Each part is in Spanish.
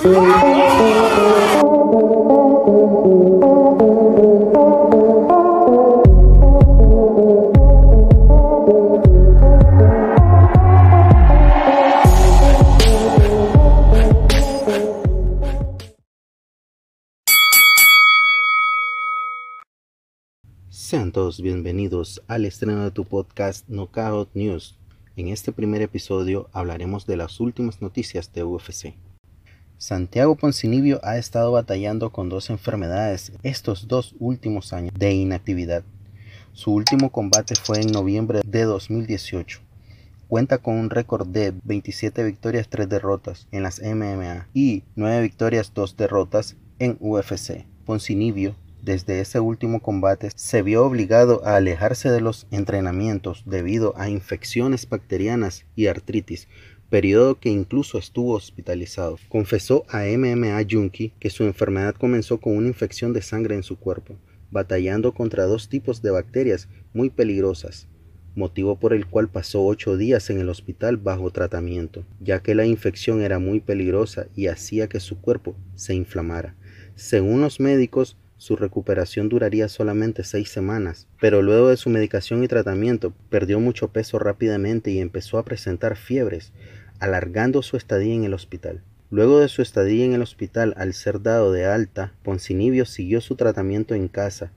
Sean todos bienvenidos al estreno de tu podcast Knockout News. En este primer episodio hablaremos de las últimas noticias de UFC. Santiago Poncinibio ha estado batallando con dos enfermedades estos dos últimos años de inactividad. Su último combate fue en noviembre de 2018. Cuenta con un récord de 27 victorias, 3 derrotas en las MMA y 9 victorias, 2 derrotas en UFC. Poncinibio desde ese último combate se vio obligado a alejarse de los entrenamientos debido a infecciones bacterianas y artritis, periodo que incluso estuvo hospitalizado. Confesó a MMA Junkie que su enfermedad comenzó con una infección de sangre en su cuerpo, batallando contra dos tipos de bacterias muy peligrosas, motivo por el cual pasó ocho días en el hospital bajo tratamiento, ya que la infección era muy peligrosa y hacía que su cuerpo se inflamara. Según los médicos, su recuperación duraría solamente seis semanas, pero luego de su medicación y tratamiento perdió mucho peso rápidamente y empezó a presentar fiebres, alargando su estadía en el hospital. Luego de su estadía en el hospital al ser dado de alta, Poncinibio siguió su tratamiento en casa.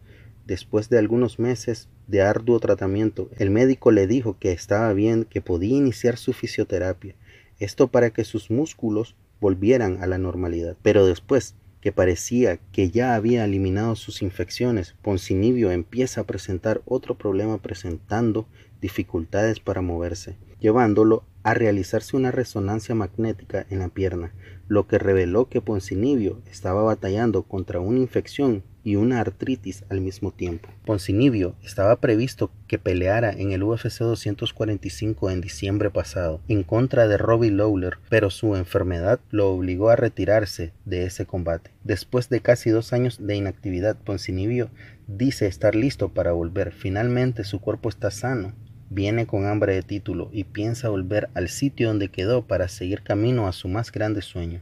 Después de algunos meses de arduo tratamiento, el médico le dijo que estaba bien, que podía iniciar su fisioterapia, esto para que sus músculos volvieran a la normalidad. Pero después que parecía que ya había eliminado sus infecciones, Poncinibio empieza a presentar otro problema presentando dificultades para moverse, llevándolo a realizarse una resonancia magnética en la pierna, lo que reveló que Poncinibio estaba batallando contra una infección y una artritis al mismo tiempo. Poncinibio estaba previsto que peleara en el UFC 245 en diciembre pasado en contra de Robbie Lawler, pero su enfermedad lo obligó a retirarse de ese combate. Después de casi dos años de inactividad, Poncinibio dice estar listo para volver. Finalmente su cuerpo está sano viene con hambre de título y piensa volver al sitio donde quedó para seguir camino a su más grande sueño,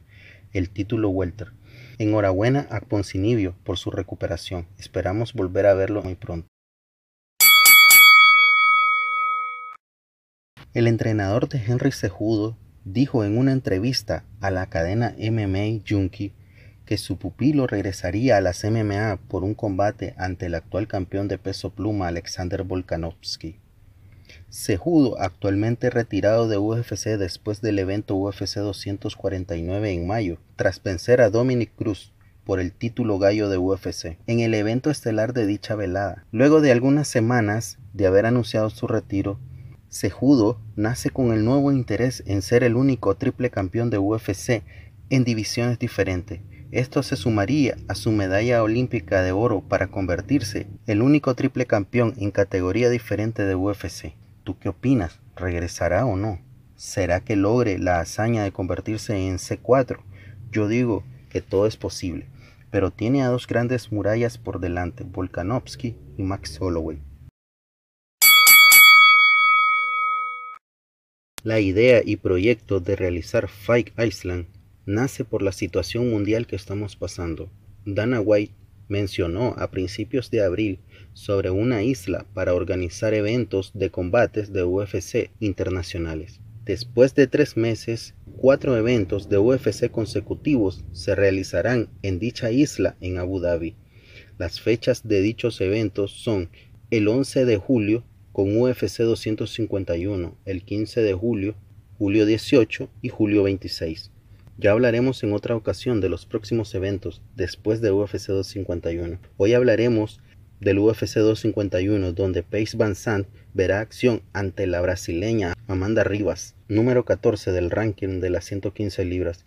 el título welter. Enhorabuena a Poncinibio por su recuperación. Esperamos volver a verlo muy pronto. El entrenador de Henry Cejudo dijo en una entrevista a la cadena MMA Junkie que su pupilo regresaría a las MMA por un combate ante el actual campeón de peso pluma Alexander Volkanovski. Cejudo, actualmente retirado de UFC después del evento UFC 249 en mayo, tras vencer a Dominic Cruz por el título gallo de UFC en el evento estelar de dicha velada. Luego de algunas semanas de haber anunciado su retiro, Cejudo nace con el nuevo interés en ser el único triple campeón de UFC en divisiones diferentes. Esto se sumaría a su medalla olímpica de oro para convertirse el único triple campeón en categoría diferente de UFC. ¿Tú qué opinas? ¿Regresará o no? ¿Será que logre la hazaña de convertirse en C4? Yo digo que todo es posible, pero tiene a dos grandes murallas por delante, Volkanovski y Max Holloway. La idea y proyecto de realizar Fight Island nace por la situación mundial que estamos pasando. Dana White mencionó a principios de abril sobre una isla para organizar eventos de combates de UFC internacionales. Después de tres meses, cuatro eventos de UFC consecutivos se realizarán en dicha isla en Abu Dhabi. Las fechas de dichos eventos son el 11 de julio con UFC 251, el 15 de julio, julio 18 y julio 26. Ya hablaremos en otra ocasión de los próximos eventos después de UFC 251. Hoy hablaremos del UFC 251 donde Paige Van Sant verá acción ante la brasileña Amanda Rivas, número 14 del ranking de las 115 libras.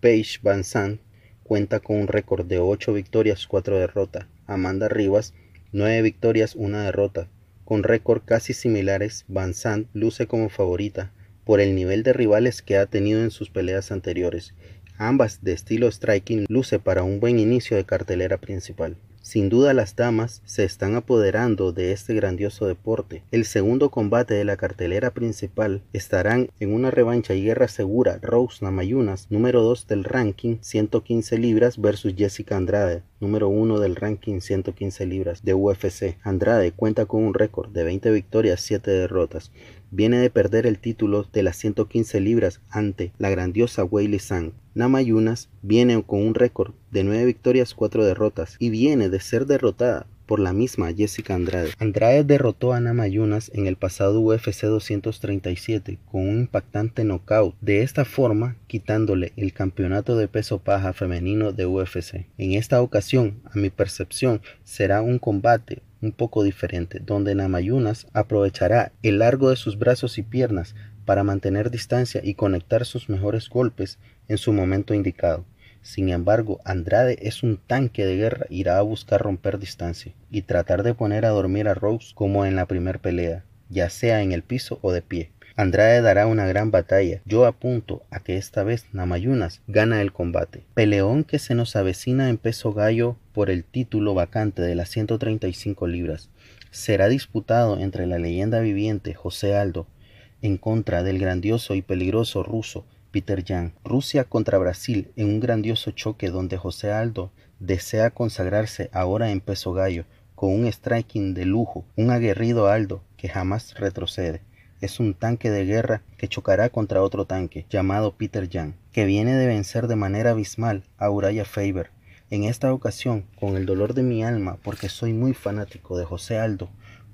Paige Van Sant cuenta con un récord de 8 victorias, 4 derrotas. Amanda Rivas 9 victorias, 1 derrota. Con récord casi similares, Van Sant luce como favorita por el nivel de rivales que ha tenido en sus peleas anteriores. Ambas de estilo striking luce para un buen inicio de cartelera principal. Sin duda las damas se están apoderando de este grandioso deporte. El segundo combate de la cartelera principal estarán en una revancha y guerra segura Rose Namayunas, número 2 del ranking 115 libras versus Jessica Andrade, número 1 del ranking 115 libras de UFC. Andrade cuenta con un récord de 20 victorias, 7 derrotas. Viene de perder el título de las 115 libras ante la grandiosa Weili Sang. Namayunas viene con un récord de 9 victorias, 4 derrotas y viene de ser derrotada por la misma Jessica Andrade. Andrade derrotó a Namayunas en el pasado UFC 237 con un impactante knockout, de esta forma quitándole el campeonato de peso paja femenino de UFC. En esta ocasión, a mi percepción, será un combate un poco diferente, donde Namayunas aprovechará el largo de sus brazos y piernas para mantener distancia y conectar sus mejores golpes en su momento indicado. Sin embargo, Andrade es un tanque de guerra, irá a buscar romper distancia y tratar de poner a dormir a Rose como en la primera pelea, ya sea en el piso o de pie. Andrade dará una gran batalla. Yo apunto a que esta vez Namayunas gana el combate. Peleón que se nos avecina en peso gallo por el título vacante de las 135 libras. Será disputado entre la leyenda viviente José Aldo en contra del grandioso y peligroso ruso Peter Jan. Rusia contra Brasil en un grandioso choque donde José Aldo desea consagrarse ahora en peso gallo con un striking de lujo, un aguerrido Aldo que jamás retrocede. Es un tanque de guerra que chocará contra otro tanque llamado Peter Jan, que viene de vencer de manera abismal a Uraya Faber. En esta ocasión, con el dolor de mi alma, porque soy muy fanático de José Aldo,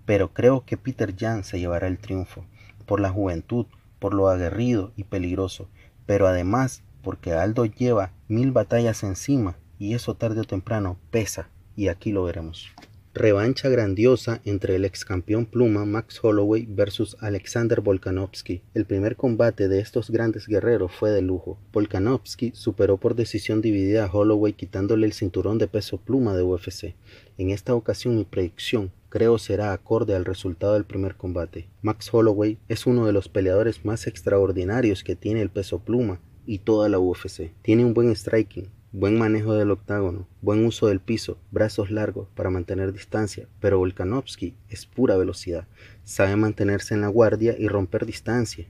pero creo que Peter Jan se llevará el triunfo, por la juventud, por lo aguerrido y peligroso, pero además porque Aldo lleva mil batallas encima y eso tarde o temprano pesa y aquí lo veremos. Revancha grandiosa entre el ex campeón pluma Max Holloway versus Alexander Volkanovski. El primer combate de estos grandes guerreros fue de lujo. Volkanovski superó por decisión dividida a Holloway quitándole el cinturón de peso pluma de UFC. En esta ocasión mi predicción creo será acorde al resultado del primer combate. Max Holloway es uno de los peleadores más extraordinarios que tiene el peso pluma y toda la UFC. Tiene un buen striking, buen manejo del octágono, buen uso del piso, brazos largos para mantener distancia, pero Volkanovski es pura velocidad, sabe mantenerse en la guardia y romper distancia.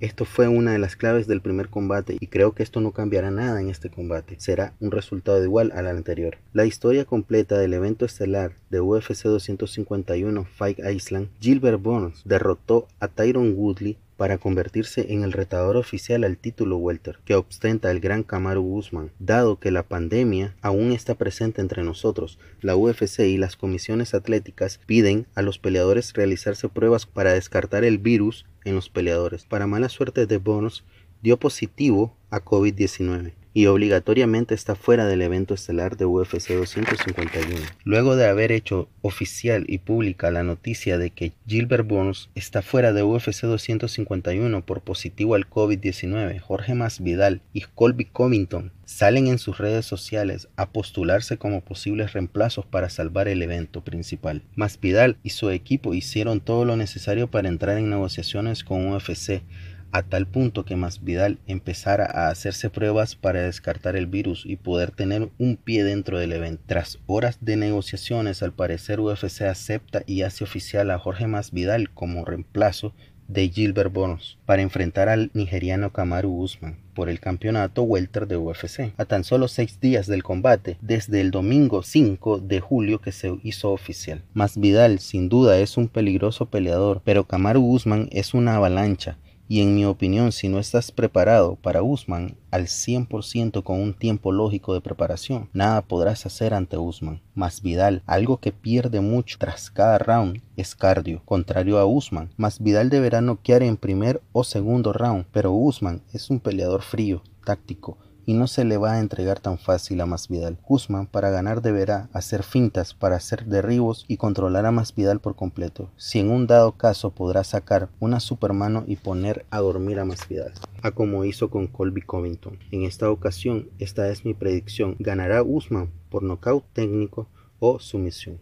Esto fue una de las claves del primer combate y creo que esto no cambiará nada en este combate, será un resultado igual al anterior. La historia completa del evento estelar de UFC 251 Fight Island, Gilbert Burns derrotó a Tyron Woodley para convertirse en el retador oficial al título welter que ostenta el gran Kamaru Usman. Dado que la pandemia aún está presente entre nosotros, la UFC y las comisiones atléticas piden a los peleadores realizarse pruebas para descartar el virus en los peleadores. Para mala suerte de Bonos, dio positivo a COVID-19 y obligatoriamente está fuera del evento estelar de UFC 251. Luego de haber hecho oficial y pública la noticia de que Gilbert Burns está fuera de UFC 251 por positivo al COVID-19, Jorge Masvidal y Colby Covington salen en sus redes sociales a postularse como posibles reemplazos para salvar el evento principal. Masvidal y su equipo hicieron todo lo necesario para entrar en negociaciones con UFC a tal punto que Masvidal empezara a hacerse pruebas para descartar el virus y poder tener un pie dentro del evento. Tras horas de negociaciones, al parecer UFC acepta y hace oficial a Jorge Masvidal como reemplazo de Gilbert Burns para enfrentar al nigeriano Kamaru Usman por el campeonato welter de UFC. A tan solo seis días del combate, desde el domingo 5 de julio que se hizo oficial. Masvidal sin duda es un peligroso peleador, pero Kamaru Usman es una avalancha y en mi opinión, si no estás preparado para Usman al 100% con un tiempo lógico de preparación, nada podrás hacer ante Usman. Más Vidal, algo que pierde mucho tras cada round es cardio, contrario a Usman. Más Vidal deberá noquear en primer o segundo round, pero Usman es un peleador frío, táctico, y no se le va a entregar tan fácil a Masvidal. Guzmán para ganar deberá hacer fintas para hacer derribos y controlar a Masvidal por completo. Si en un dado caso podrá sacar una supermano y poner a dormir a Masvidal, a como hizo con Colby Covington. En esta ocasión, esta es mi predicción, ganará Usman por nocaut técnico o sumisión.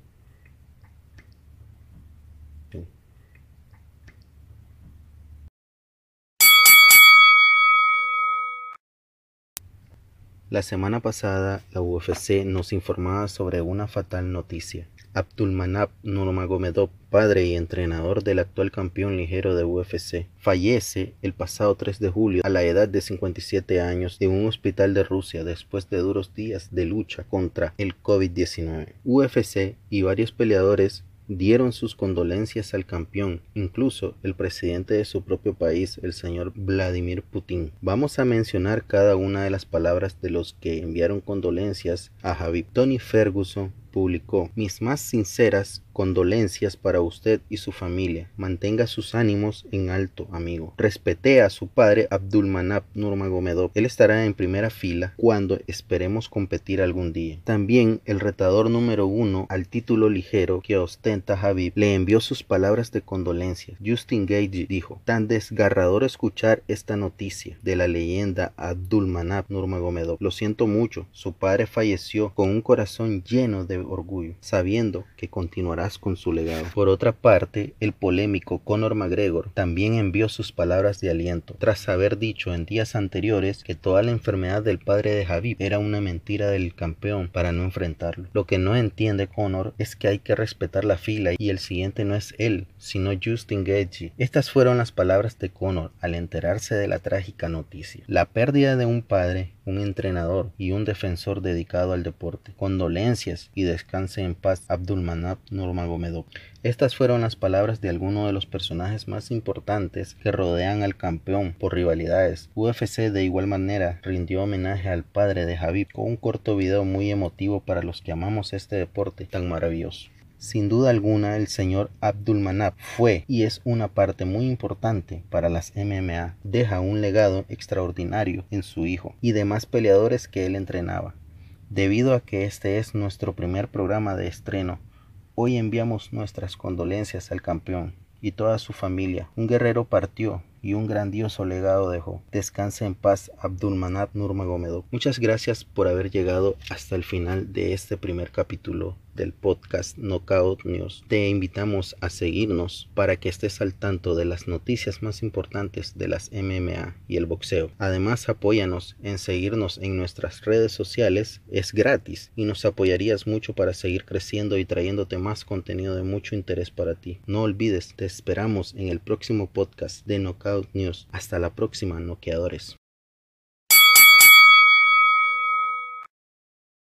La semana pasada la UFC nos informaba sobre una fatal noticia. Abdulmanap Nurmagomedov, padre y entrenador del actual campeón ligero de UFC, fallece el pasado 3 de julio a la edad de 57 años en un hospital de Rusia después de duros días de lucha contra el COVID-19. UFC y varios peleadores dieron sus condolencias al campeón, incluso el presidente de su propio país, el señor Vladimir Putin. Vamos a mencionar cada una de las palabras de los que enviaron condolencias a Javi. Tony Ferguson publicó mis más sinceras condolencias para usted y su familia. Mantenga sus ánimos en alto, amigo. Respete a su padre Abdulmanap Nurmagomedov. Él estará en primera fila cuando esperemos competir algún día. También el retador número uno al título ligero que ostenta Habib le envió sus palabras de condolencia. Justin Gage dijo, tan desgarrador escuchar esta noticia de la leyenda Abdulmanap Nurmagomedov. Lo siento mucho, su padre falleció con un corazón lleno de orgullo, sabiendo que continuarás con su legado. Por otra parte, el polémico Conor McGregor también envió sus palabras de aliento, tras haber dicho en días anteriores que toda la enfermedad del padre de Javi era una mentira del campeón para no enfrentarlo. Lo que no entiende Conor es que hay que respetar la fila y el siguiente no es él, sino Justin Gaethje. Estas fueron las palabras de Conor al enterarse de la trágica noticia. La pérdida de un padre un entrenador y un defensor dedicado al deporte. Condolencias y descanse en paz Abdulmanap Nurmagomedov. Estas fueron las palabras de algunos de los personajes más importantes que rodean al campeón por rivalidades. UFC de igual manera rindió homenaje al padre de Javi con un corto video muy emotivo para los que amamos este deporte tan maravilloso. Sin duda alguna, el señor Abdulmanap fue y es una parte muy importante para las MMA. Deja un legado extraordinario en su hijo y demás peleadores que él entrenaba. Debido a que este es nuestro primer programa de estreno, hoy enviamos nuestras condolencias al campeón y toda su familia. Un guerrero partió y un grandioso legado dejó. Descansa en paz Abdulmanap Nurmagomedov. Muchas gracias por haber llegado hasta el final de este primer capítulo del podcast Knockout News. Te invitamos a seguirnos para que estés al tanto de las noticias más importantes de las MMA y el boxeo. Además, apóyanos en seguirnos en nuestras redes sociales. Es gratis y nos apoyarías mucho para seguir creciendo y trayéndote más contenido de mucho interés para ti. No olvides, te esperamos en el próximo podcast de News. Hasta la próxima, noqueadores.